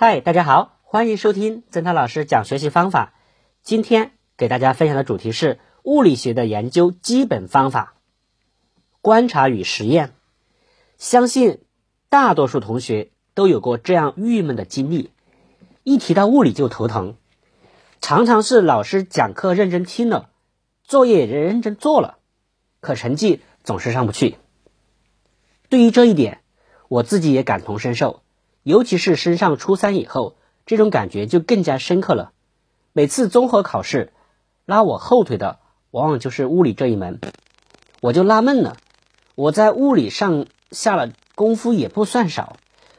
嗨，大家好，欢迎收听曾涛老师讲学习方法。今天给大家分享的主题是物理学的研究基本方法——观察与实验。相信大多数同学都有过这样郁闷的经历：一提到物理就头疼，常常是老师讲课认真听了，作业也认真做了，可成绩总是上不去。对于这一点，我自己也感同身受。尤其是升上初三以后，这种感觉就更加深刻了。每次综合考试，拉我后腿的往往就是物理这一门。我就纳闷了，我在物理上下了功夫也不算少，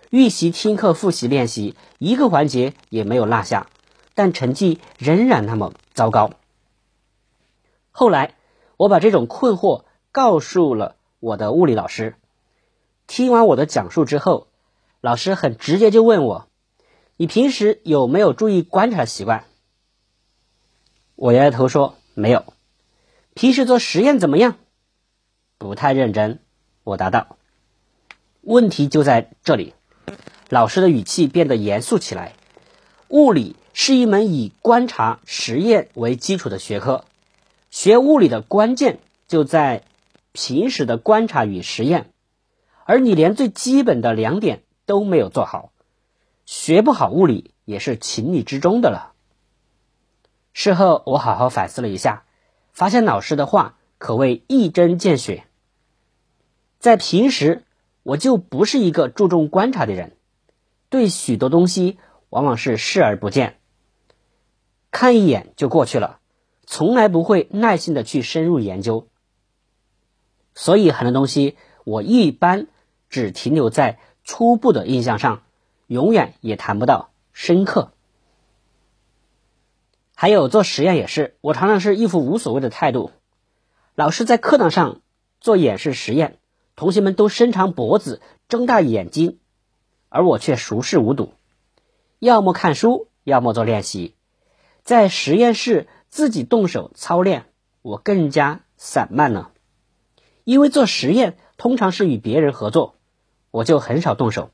预习、听课、复习、练习，一个环节也没有落下，但成绩仍然那么糟糕。后来，我把这种困惑告诉了我的物理老师，听完我的讲述之后。老师很直接就问我：“你平时有没有注意观察习惯？”我摇摇头说：“没有。”平时做实验怎么样？不太认真。我答道：“问题就在这里。”老师的语气变得严肃起来。物理是一门以观察、实验为基础的学科，学物理的关键就在平时的观察与实验，而你连最基本的两点。都没有做好，学不好物理也是情理之中的了。事后我好好反思了一下，发现老师的话可谓一针见血。在平时，我就不是一个注重观察的人，对许多东西往往是视而不见，看一眼就过去了，从来不会耐心的去深入研究。所以很多东西我一般只停留在。初步的印象上，永远也谈不到深刻。还有做实验也是，我常常是一副无所谓的态度。老师在课堂上做演示实验，同学们都伸长脖子、睁大眼睛，而我却熟视无睹，要么看书，要么做练习。在实验室自己动手操练，我更加散漫了，因为做实验通常是与别人合作。我就很少动手，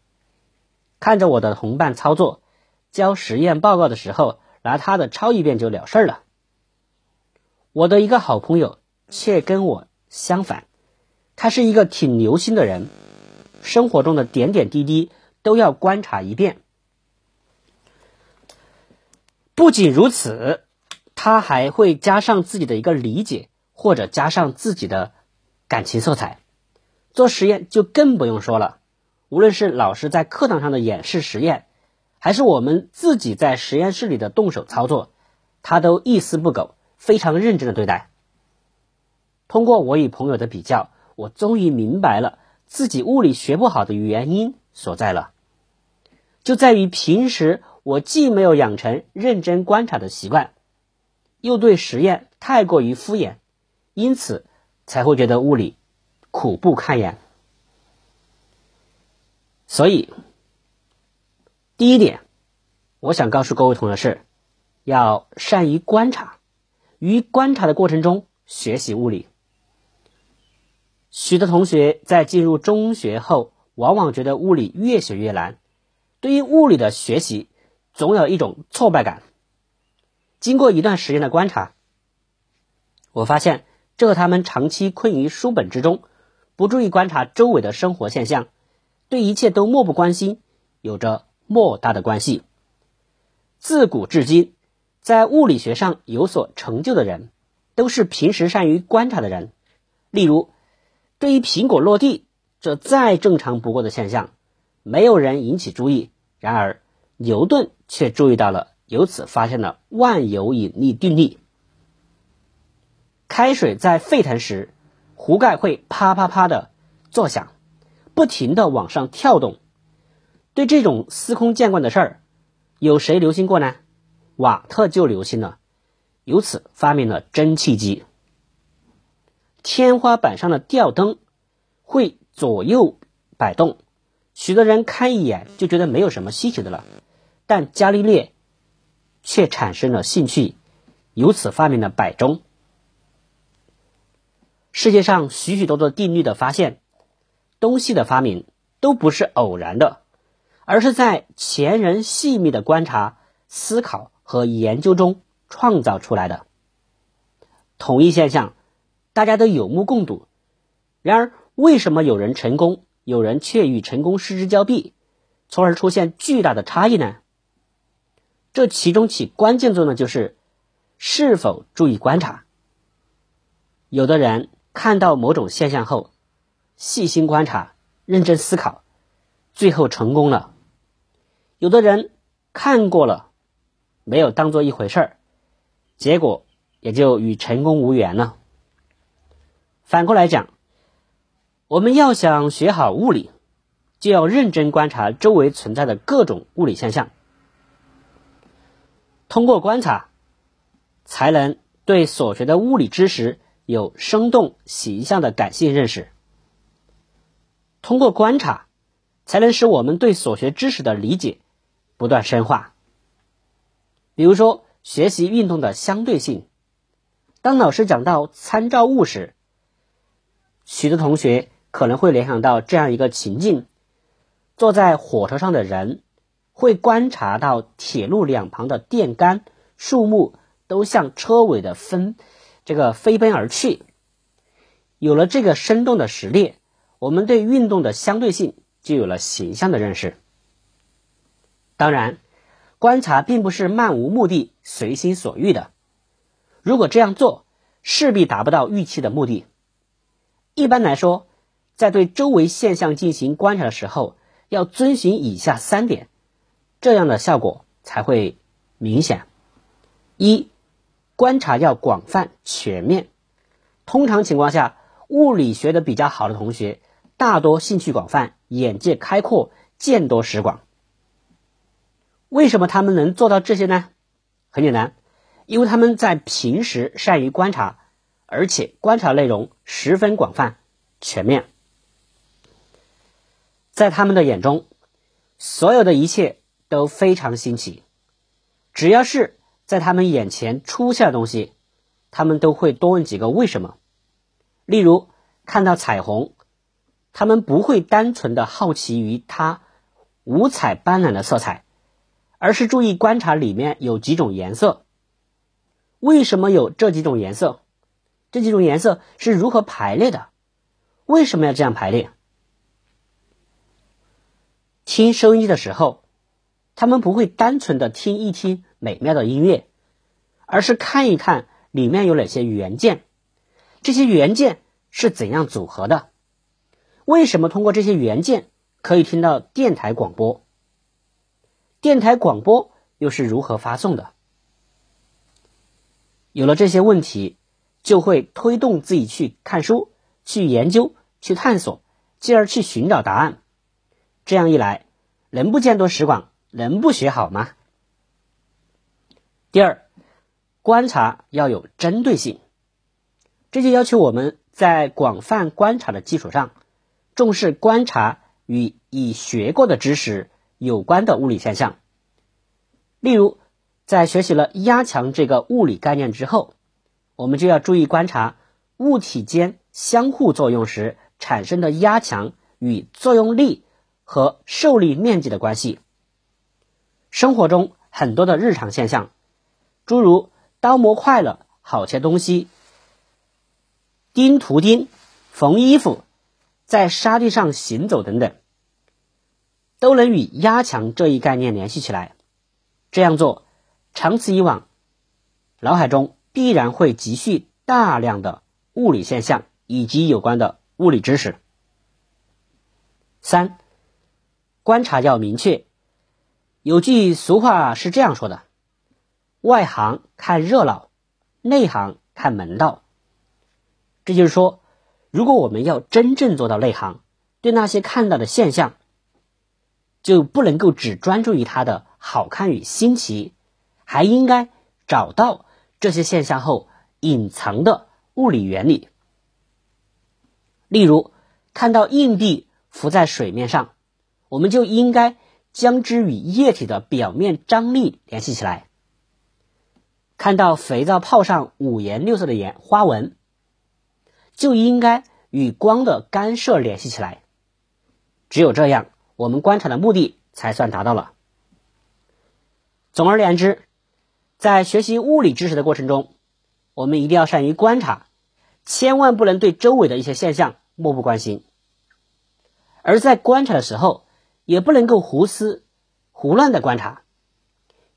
看着我的同伴操作，交实验报告的时候，拿他的抄一遍就了事儿了。我的一个好朋友却跟我相反，他是一个挺留心的人，生活中的点点滴滴都要观察一遍。不仅如此，他还会加上自己的一个理解，或者加上自己的感情色彩。做实验就更不用说了。无论是老师在课堂上的演示实验，还是我们自己在实验室里的动手操作，他都一丝不苟，非常认真的对待。通过我与朋友的比较，我终于明白了自己物理学不好的原因所在了，就在于平时我既没有养成认真观察的习惯，又对实验太过于敷衍，因此才会觉得物理苦不堪言。所以，第一点，我想告诉各位同学是，要善于观察，于观察的过程中学习物理。许多同学在进入中学后，往往觉得物理越学越难，对于物理的学习总有一种挫败感。经过一段时间的观察，我发现这和他们长期困于书本之中，不注意观察周围的生活现象。对一切都漠不关心，有着莫大的关系。自古至今，在物理学上有所成就的人，都是平时善于观察的人。例如，对于苹果落地这再正常不过的现象，没有人引起注意，然而牛顿却注意到了，由此发现了万有引力定律。开水在沸腾时，壶盖会啪啪啪的作响。不停的往上跳动，对这种司空见惯的事儿，有谁留心过呢？瓦特就留心了，由此发明了蒸汽机。天花板上的吊灯会左右摆动，许多人看一眼就觉得没有什么稀奇的了，但伽利略却产生了兴趣，由此发明了摆钟。世界上许许多多定律的发现。东西的发明都不是偶然的，而是在前人细密的观察、思考和研究中创造出来的。同一现象，大家都有目共睹。然而，为什么有人成功，有人却与成功失之交臂，从而出现巨大的差异呢？这其中起关键作用的就是是否注意观察。有的人看到某种现象后，细心观察、认真思考，最后成功了；有的人看过了，没有当做一回事儿，结果也就与成功无缘了。反过来讲，我们要想学好物理，就要认真观察周围存在的各种物理现象。通过观察，才能对所学的物理知识有生动形象的感性认识。通过观察，才能使我们对所学知识的理解不断深化。比如说，学习运动的相对性。当老师讲到参照物时，许多同学可能会联想到这样一个情境：坐在火车上的人。会观察到铁路两旁的电杆、树木都向车尾的分这个飞奔而去。有了这个生动的实例，我们对运动的相对性就有了形象的认识。当然，观察并不是漫无目的、随心所欲的。如果这样做，势必达不到预期的目的。一般来说，在对周围现象进行观察的时候，要遵循以下三点。这样的效果才会明显。一，观察要广泛全面。通常情况下，物理学的比较好的同学，大多兴趣广泛，眼界开阔，见多识广。为什么他们能做到这些呢？很简单，因为他们在平时善于观察，而且观察内容十分广泛全面。在他们的眼中，所有的一切。都非常新奇，只要是在他们眼前出现的东西，他们都会多问几个为什么。例如，看到彩虹，他们不会单纯的好奇于它五彩斑斓的色彩，而是注意观察里面有几种颜色。为什么有这几种颜色？这几种颜色是如何排列的？为什么要这样排列？听收音机的时候。他们不会单纯的听一听美妙的音乐，而是看一看里面有哪些元件，这些元件是怎样组合的？为什么通过这些元件可以听到电台广播？电台广播又是如何发送的？有了这些问题，就会推动自己去看书、去研究、去探索，进而去寻找答案。这样一来，人不见多识广。能不学好吗？第二，观察要有针对性，这就要求我们在广泛观察的基础上，重视观察与已学过的知识有关的物理现象。例如，在学习了压强这个物理概念之后，我们就要注意观察物体间相互作用时产生的压强与作用力和受力面积的关系。生活中很多的日常现象，诸如刀磨快了好切东西、钉图钉、缝衣服、在沙地上行走等等，都能与压强这一概念联系起来。这样做，长此以往，脑海中必然会积蓄大量的物理现象以及有关的物理知识。三，观察要明确。有句俗话是这样说的：“外行看热闹，内行看门道。”这就是说，如果我们要真正做到内行，对那些看到的现象，就不能够只专注于它的好看与新奇，还应该找到这些现象后隐藏的物理原理。例如，看到硬币浮在水面上，我们就应该。将之与液体的表面张力联系起来。看到肥皂泡上五颜六色的颜花纹，就应该与光的干涉联系起来。只有这样，我们观察的目的才算达到了。总而言之，在学习物理知识的过程中，我们一定要善于观察，千万不能对周围的一些现象漠不关心。而在观察的时候，也不能够胡思胡乱的观察，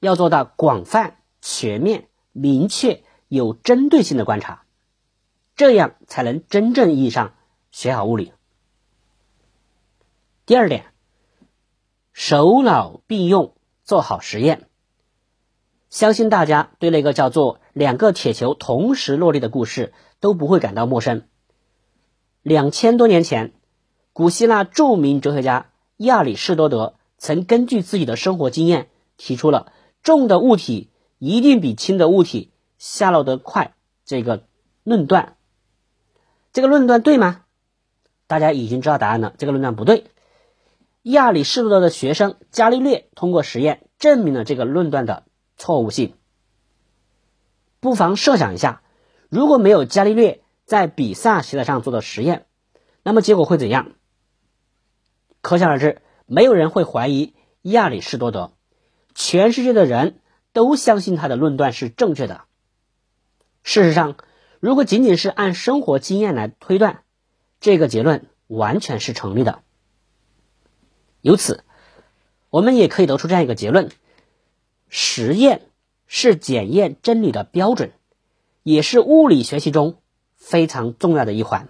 要做到广泛、全面、明确、有针对性的观察，这样才能真正意义上学好物理。第二点，手脑并用，做好实验。相信大家对那个叫做“两个铁球同时落地”的故事都不会感到陌生。两千多年前，古希腊著名哲学家亚里士多德曾根据自己的生活经验，提出了“重的物体一定比轻的物体下落得快”这个论断。这个论断对吗？大家已经知道答案了。这个论断不对。亚里士多德的学生伽利略通过实验证明了这个论断的。错误性，不妨设想一下，如果没有伽利略在比萨斜塔上做的实验，那么结果会怎样？可想而知，没有人会怀疑亚里士多德，全世界的人都相信他的论断是正确的。事实上，如果仅仅是按生活经验来推断，这个结论完全是成立的。由此，我们也可以得出这样一个结论。实验是检验真理的标准，也是物理学习中非常重要的一环。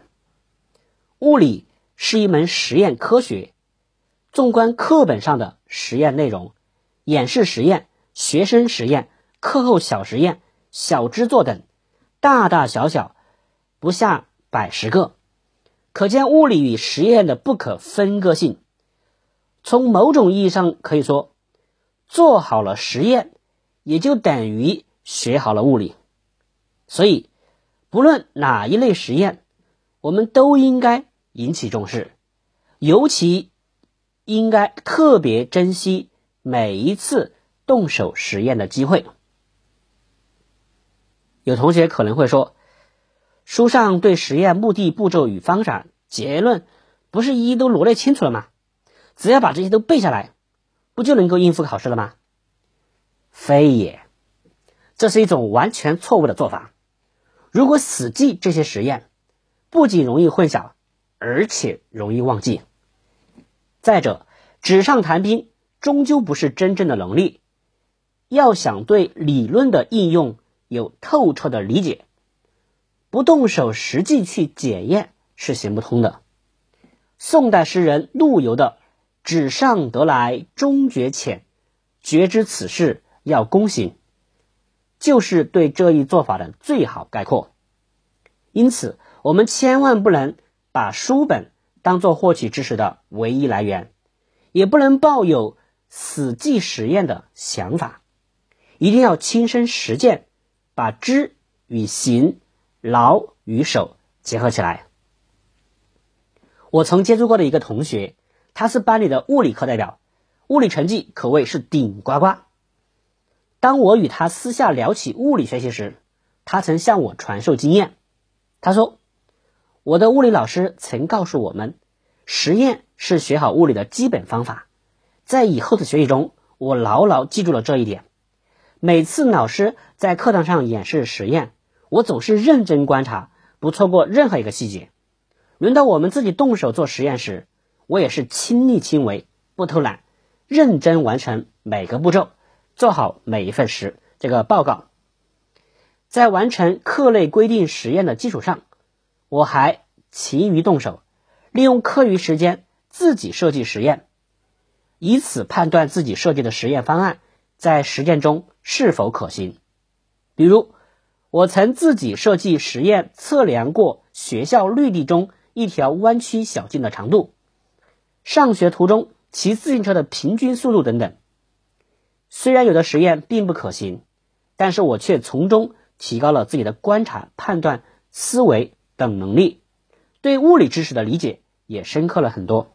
物理是一门实验科学。纵观课本上的实验内容，演示实验、学生实验、课后小实验、小制作等，大大小小不下百十个，可见物理与实验的不可分割性。从某种意义上可以说。做好了实验，也就等于学好了物理。所以，不论哪一类实验，我们都应该引起重视，尤其应该特别珍惜每一次动手实验的机会。有同学可能会说，书上对实验目的、步骤与方法、结论，不是一一都罗列清楚了吗？只要把这些都背下来。不就能够应付考试了吗？非也，这是一种完全错误的做法。如果死记这些实验，不仅容易混淆，而且容易忘记。再者，纸上谈兵终究不是真正的能力。要想对理论的应用有透彻的理解，不动手实际去检验是行不通的。宋代诗人陆游的。纸上得来终觉浅，觉知此事要躬行，就是对这一做法的最好概括。因此，我们千万不能把书本当做获取知识的唯一来源，也不能抱有死记实验的想法，一定要亲身实践，把知与行、劳与手结合起来。我曾接触过的一个同学。他是班里的物理课代表，物理成绩可谓是顶呱呱。当我与他私下聊起物理学习时，他曾向我传授经验。他说：“我的物理老师曾告诉我们，实验是学好物理的基本方法。在以后的学习中，我牢牢记住了这一点。每次老师在课堂上演示实验，我总是认真观察，不错过任何一个细节。轮到我们自己动手做实验时，我也是亲力亲为，不偷懒，认真完成每个步骤，做好每一份实这个报告。在完成课内规定实验的基础上，我还勤于动手，利用课余时间自己设计实验，以此判断自己设计的实验方案在实践中是否可行。比如，我曾自己设计实验，测量过学校绿地中一条弯曲小径的长度。上学途中骑自行车的平均速度等等，虽然有的实验并不可行，但是我却从中提高了自己的观察、判断、思维等能力，对物理知识的理解也深刻了很多。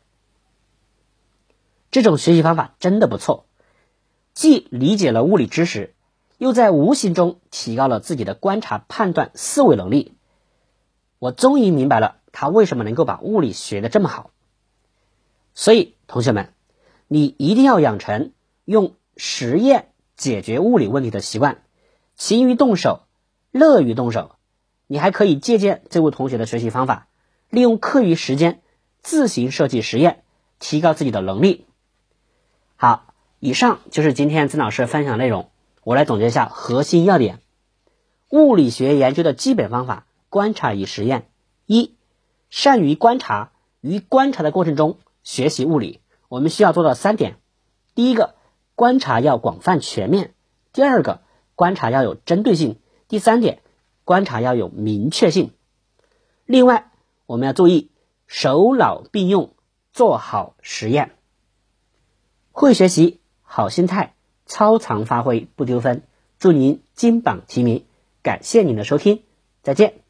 这种学习方法真的不错，既理解了物理知识，又在无形中提高了自己的观察、判断、思维能力。我终于明白了他为什么能够把物理学的这么好。所以，同学们，你一定要养成用实验解决物理问题的习惯，勤于动手，乐于动手。你还可以借鉴这位同学的学习方法，利用课余时间自行设计实验，提高自己的能力。好，以上就是今天曾老师分享内容。我来总结一下核心要点：物理学研究的基本方法，观察与实验。一，善于观察，于观察的过程中学习物理。我们需要做到三点：第一个，观察要广泛全面；第二个，观察要有针对性；第三点，观察要有明确性。另外，我们要注意手脑并用，做好实验。会学习，好心态，超常发挥不丢分。祝您金榜题名！感谢您的收听，再见。